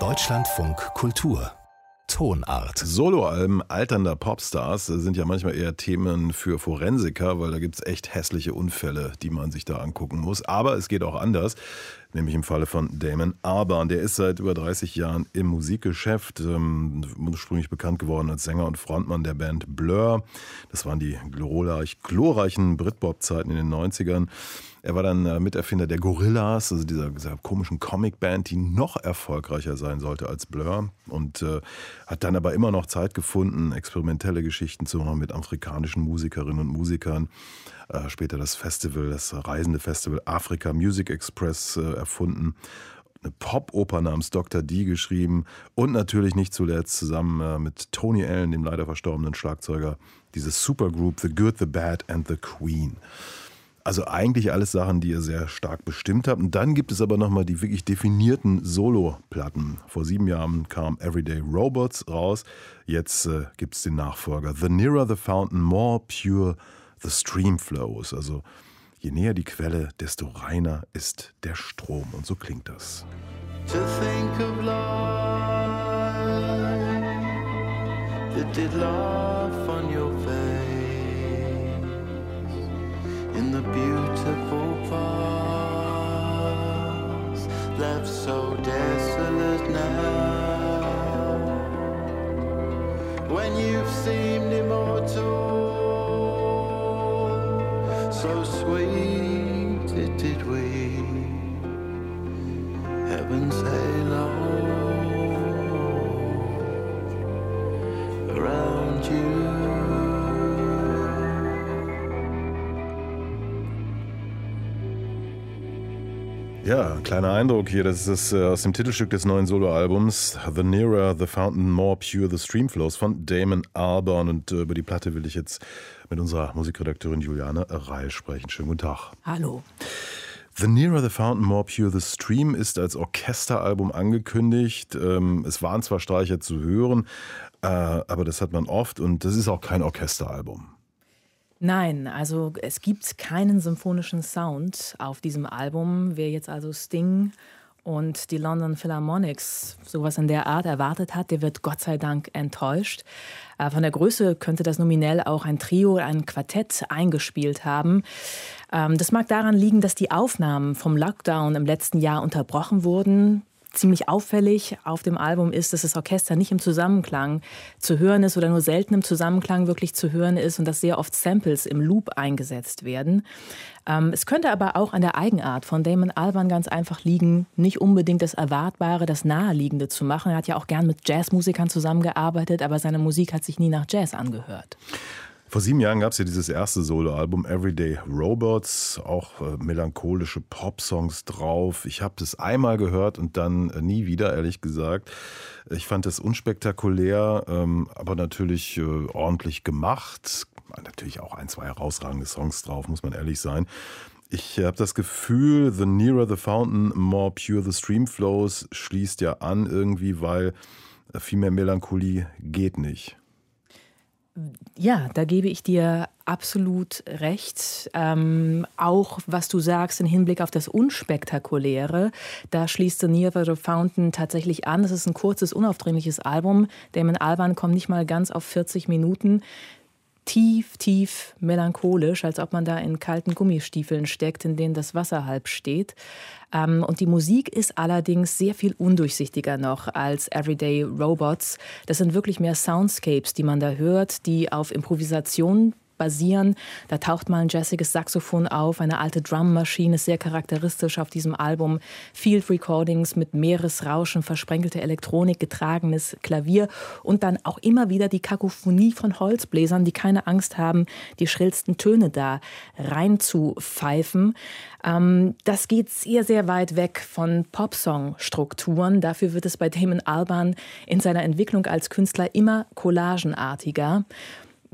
Deutschlandfunk Kultur Tonart. Soloalben alternder Popstars sind ja manchmal eher Themen für Forensiker, weil da gibt es echt hässliche Unfälle, die man sich da angucken muss. Aber es geht auch anders, nämlich im Falle von Damon Albarn. Der ist seit über 30 Jahren im Musikgeschäft, ähm, ursprünglich bekannt geworden als Sänger und Frontmann der Band Blur. Das waren die glorreich, glorreichen Britpop-Zeiten in den 90ern. Er war dann äh, Miterfinder der Gorillas, also dieser, dieser komischen Comicband, die noch erfolgreicher sein sollte als Blur. Und äh, hat dann aber immer noch Zeit gefunden, experimentelle Geschichten zu machen mit afrikanischen Musikerinnen und Musikern. Äh, später das Festival, das reisende Festival Africa Music Express äh, erfunden eine Pop-Oper namens Dr. D geschrieben und natürlich nicht zuletzt zusammen äh, mit Tony Allen, dem leider verstorbenen Schlagzeuger, dieses Supergroup The Good, The Bad and The Queen. Also eigentlich alles Sachen, die ihr sehr stark bestimmt habt. Und dann gibt es aber nochmal die wirklich definierten Solo-Platten. Vor sieben Jahren kam Everyday Robots raus. Jetzt äh, gibt es den Nachfolger. The Nearer the Fountain, More Pure the Stream Flows. Also je näher die Quelle, desto reiner ist der Strom. Und so klingt das. To think of love that did love on your in the beautiful past, left so desolate now. When you've seemed immortal, so sweet it did we, heaven's halo Ja, kleiner Eindruck hier. Das ist äh, aus dem Titelstück des neuen Soloalbums The Nearer the Fountain, More Pure the Streamflows von Damon Albarn. Und äh, über die Platte will ich jetzt mit unserer Musikredakteurin Juliane Reil sprechen. Schönen guten Tag. Hallo. The Nearer the Fountain, More Pure the Stream ist als Orchesteralbum angekündigt. Ähm, es waren zwar Streicher zu hören, äh, aber das hat man oft und das ist auch kein Orchesteralbum. Nein, also es gibt keinen symphonischen Sound auf diesem Album. Wer jetzt also Sting und die London Philharmonics sowas in der Art erwartet hat, der wird Gott sei Dank enttäuscht. Äh, von der Größe könnte das nominell auch ein Trio oder ein Quartett eingespielt haben. Ähm, das mag daran liegen, dass die Aufnahmen vom Lockdown im letzten Jahr unterbrochen wurden ziemlich auffällig auf dem Album ist, dass das Orchester nicht im Zusammenklang zu hören ist oder nur selten im Zusammenklang wirklich zu hören ist und dass sehr oft Samples im Loop eingesetzt werden. Ähm, es könnte aber auch an der Eigenart von Damon Alban ganz einfach liegen, nicht unbedingt das Erwartbare, das Naheliegende zu machen. Er hat ja auch gern mit Jazzmusikern zusammengearbeitet, aber seine Musik hat sich nie nach Jazz angehört. Vor sieben Jahren gab es ja dieses erste Soloalbum Everyday Robots, auch äh, melancholische Pop-Songs drauf. Ich habe das einmal gehört und dann äh, nie wieder, ehrlich gesagt. Ich fand es unspektakulär, ähm, aber natürlich äh, ordentlich gemacht. Natürlich auch ein, zwei herausragende Songs drauf, muss man ehrlich sein. Ich habe das Gefühl, The Nearer the Fountain, More Pure the Stream Flows schließt ja an irgendwie, weil äh, viel mehr Melancholie geht nicht. Ja, da gebe ich dir absolut recht. Ähm, auch was du sagst im Hinblick auf das Unspektakuläre, da schließt The Near the Fountain tatsächlich an. Es ist ein kurzes, unaufdringliches Album. Damon Alban kommt nicht mal ganz auf 40 Minuten tief, tief melancholisch, als ob man da in kalten Gummistiefeln steckt, in denen das Wasser halb steht. Ähm, und die Musik ist allerdings sehr viel undurchsichtiger noch als Everyday Robots. Das sind wirklich mehr Soundscapes, die man da hört, die auf Improvisation basieren. Da taucht mal ein jazziges Saxophon auf, eine alte Drummaschine ist sehr charakteristisch auf diesem Album. Field Recordings mit Meeresrauschen, versprenkelte Elektronik, getragenes Klavier und dann auch immer wieder die Kakophonie von Holzbläsern, die keine Angst haben, die schrillsten Töne da reinzupfeifen. Ähm, das geht sehr, sehr weit weg von Popsong-Strukturen. Dafür wird es bei Damon Alban in seiner Entwicklung als Künstler immer collagenartiger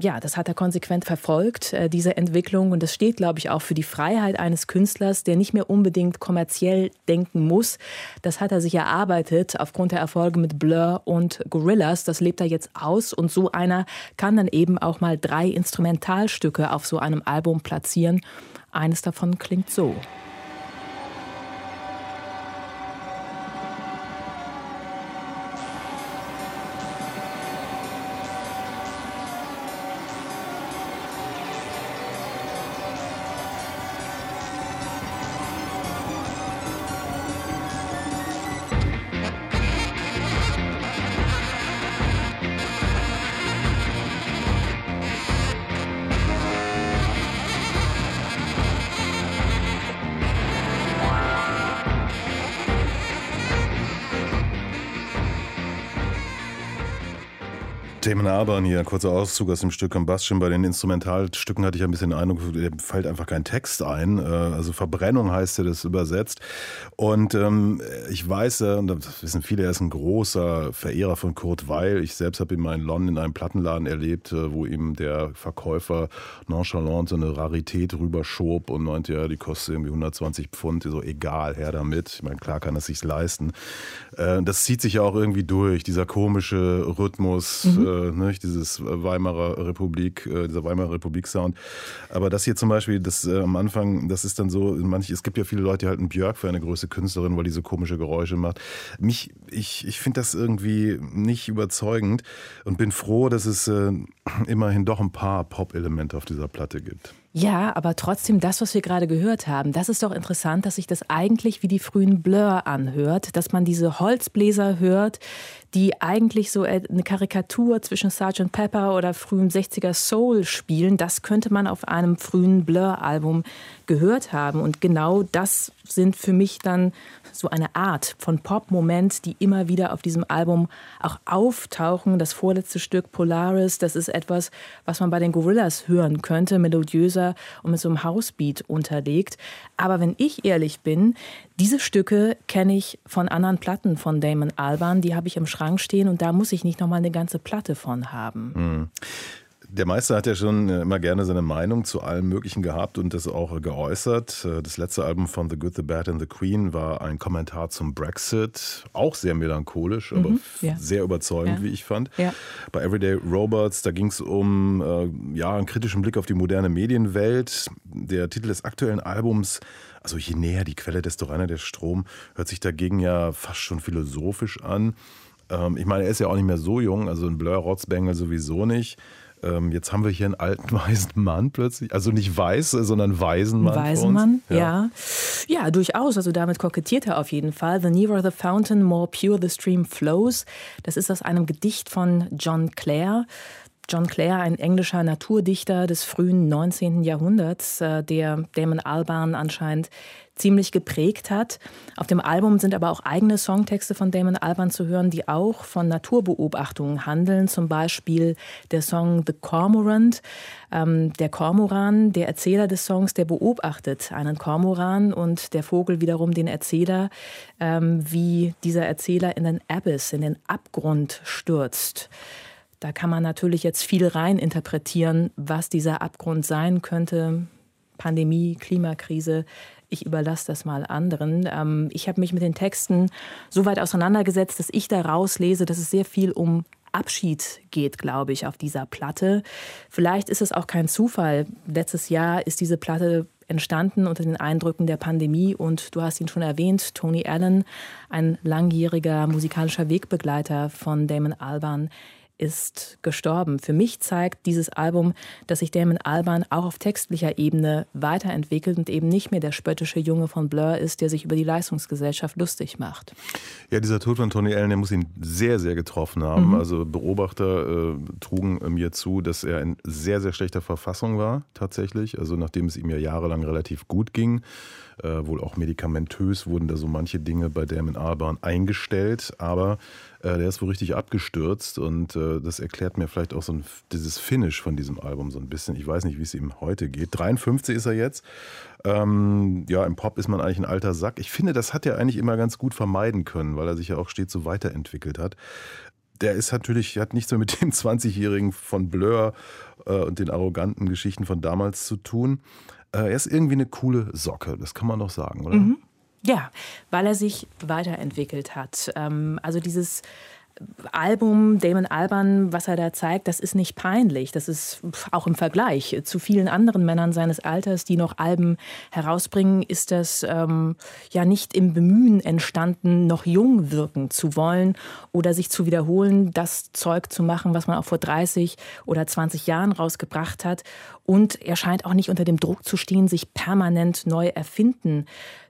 ja, das hat er konsequent verfolgt, äh, diese Entwicklung. Und das steht, glaube ich, auch für die Freiheit eines Künstlers, der nicht mehr unbedingt kommerziell denken muss. Das hat er sich erarbeitet aufgrund der Erfolge mit Blur und Gorillas. Das lebt er jetzt aus. Und so einer kann dann eben auch mal drei Instrumentalstücke auf so einem Album platzieren. Eines davon klingt so. Damon Albarn hier, kurzer Auszug aus dem Stück Combustion. Bei den Instrumentalstücken hatte ich ein bisschen den Eindruck, der fällt einfach kein Text ein. Äh, also Verbrennung heißt ja das übersetzt. Und ähm, ich weiß, und das wissen viele, er ist ein großer Verehrer von Kurt Weil. Ich selbst habe ihn mal in London in einem Plattenladen erlebt, äh, wo ihm der Verkäufer nonchalant so eine Rarität rüberschob und meinte, ja, die kostet irgendwie 120 Pfund. So, egal, her damit. Ich meine, klar kann er sich leisten. Äh, das zieht sich ja auch irgendwie durch, dieser komische Rhythmus. Mhm äh, ne, dieses Weimarer Republik, äh, dieser Weimarer Republik-Sound. Aber das hier zum Beispiel, das äh, am Anfang, das ist dann so, manch, es gibt ja viele Leute, die halten Björk für eine große Künstlerin, weil die so komische Geräusche macht. Mich, ich, ich finde das irgendwie nicht überzeugend und bin froh, dass es äh, immerhin doch ein paar Pop-Elemente auf dieser Platte gibt. Ja, aber trotzdem das, was wir gerade gehört haben, das ist doch interessant, dass sich das eigentlich wie die frühen Blur anhört, dass man diese Holzbläser hört, die eigentlich so eine Karikatur zwischen Sgt. Pepper oder frühem 60er Soul spielen. Das könnte man auf einem frühen Blur-Album gehört haben. Und genau das sind für mich dann so eine Art von Pop-Moment, die immer wieder auf diesem Album auch auftauchen. Das vorletzte Stück Polaris, das ist etwas, was man bei den Gorillas hören könnte, melodiöser und mit so einem Housebeat unterlegt. Aber wenn ich ehrlich bin, diese Stücke kenne ich von anderen Platten von Damon Alban, die habe ich im Schrank stehen und da muss ich nicht noch mal eine ganze Platte von haben. Mhm. Der Meister hat ja schon äh, immer gerne seine Meinung zu allem Möglichen gehabt und das auch geäußert. Äh, das letzte Album von The Good, The Bad and The Queen war ein Kommentar zum Brexit. Auch sehr melancholisch, aber mhm, ja. sehr überzeugend, ja. wie ich fand. Ja. Bei Everyday Robots, da ging es um äh, ja, einen kritischen Blick auf die moderne Medienwelt. Der Titel des aktuellen Albums also je näher die Quelle, desto reiner der Strom, hört sich dagegen ja fast schon philosophisch an. Ähm, ich meine, er ist ja auch nicht mehr so jung, also ein Blur Rotzbengel sowieso nicht. Ähm, jetzt haben wir hier einen alten weisen Mann plötzlich, also nicht weiß, sondern weisen Mann. Weisen Mann, ja. ja. ja. durchaus. Also damit kokettiert er auf jeden Fall. The nearer the fountain, more pure the stream flows. Das ist aus einem Gedicht von John Clare. John Clare, ein englischer Naturdichter des frühen 19. Jahrhunderts, äh, der Damon Albarn anscheinend ziemlich geprägt hat. Auf dem Album sind aber auch eigene Songtexte von Damon Albarn zu hören, die auch von Naturbeobachtungen handeln. Zum Beispiel der Song The Cormorant. Ähm, der Kormoran, der Erzähler des Songs, der beobachtet einen Kormoran und der Vogel wiederum den Erzähler, ähm, wie dieser Erzähler in den Abyss, in den Abgrund stürzt. Da kann man natürlich jetzt viel rein interpretieren, was dieser Abgrund sein könnte. Pandemie, Klimakrise. Ich überlasse das mal anderen. Ähm, ich habe mich mit den Texten so weit auseinandergesetzt, dass ich da rauslese, dass es sehr viel um Abschied geht, glaube ich, auf dieser Platte. Vielleicht ist es auch kein Zufall. Letztes Jahr ist diese Platte entstanden unter den Eindrücken der Pandemie und du hast ihn schon erwähnt, Tony Allen, ein langjähriger musikalischer Wegbegleiter von Damon Alban ist gestorben. Für mich zeigt dieses Album, dass sich Damon Alban auch auf textlicher Ebene weiterentwickelt und eben nicht mehr der spöttische Junge von Blur ist, der sich über die Leistungsgesellschaft lustig macht. Ja, dieser Tod von Tony Allen, der muss ihn sehr, sehr getroffen haben. Mhm. Also Beobachter äh, trugen mir zu, dass er in sehr, sehr schlechter Verfassung war, tatsächlich. Also nachdem es ihm ja jahrelang relativ gut ging. Äh, wohl auch medikamentös wurden da so manche Dinge bei Damon Albarn eingestellt, aber äh, der ist wohl richtig abgestürzt und äh, das erklärt mir vielleicht auch so ein, dieses Finish von diesem Album so ein bisschen. Ich weiß nicht, wie es ihm heute geht. 53 ist er jetzt. Ähm, ja, im Pop ist man eigentlich ein alter Sack. Ich finde, das hat er eigentlich immer ganz gut vermeiden können, weil er sich ja auch stets so weiterentwickelt hat der ist natürlich, hat nichts mehr mit dem 20-Jährigen von Blur äh, und den arroganten Geschichten von damals zu tun. Äh, er ist irgendwie eine coole Socke, das kann man doch sagen, oder? Mhm. Ja, weil er sich weiterentwickelt hat. Ähm, also dieses Album Damon Alban, was er da zeigt, das ist nicht peinlich. Das ist auch im Vergleich zu vielen anderen Männern seines Alters, die noch Alben herausbringen, ist das ähm, ja nicht im Bemühen entstanden, noch jung wirken zu wollen oder sich zu wiederholen, das Zeug zu machen, was man auch vor 30 oder 20 Jahren rausgebracht hat. Und er scheint auch nicht unter dem Druck zu stehen, sich permanent neu erfinden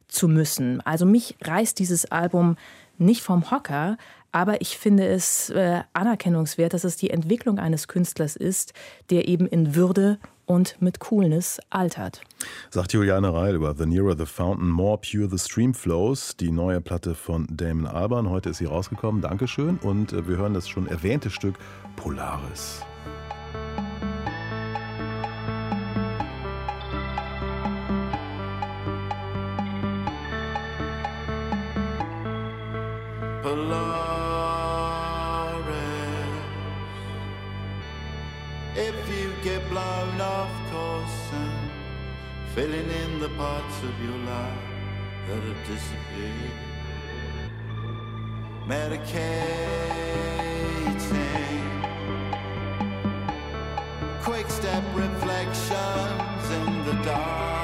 zu müssen. Also mich reißt dieses Album nicht vom Hocker, aber ich finde es äh, anerkennungswert, dass es die Entwicklung eines Künstlers ist, der eben in Würde und mit Coolness altert. Sagt Juliane Reil über The Nearer the Fountain, More Pure the Stream Flows, die neue Platte von Damon Albarn. Heute ist sie rausgekommen. Dankeschön. Und äh, wir hören das schon erwähnte Stück Polaris. off course and filling in the parts of your life that have disappeared. Medicating, quick step reflections in the dark.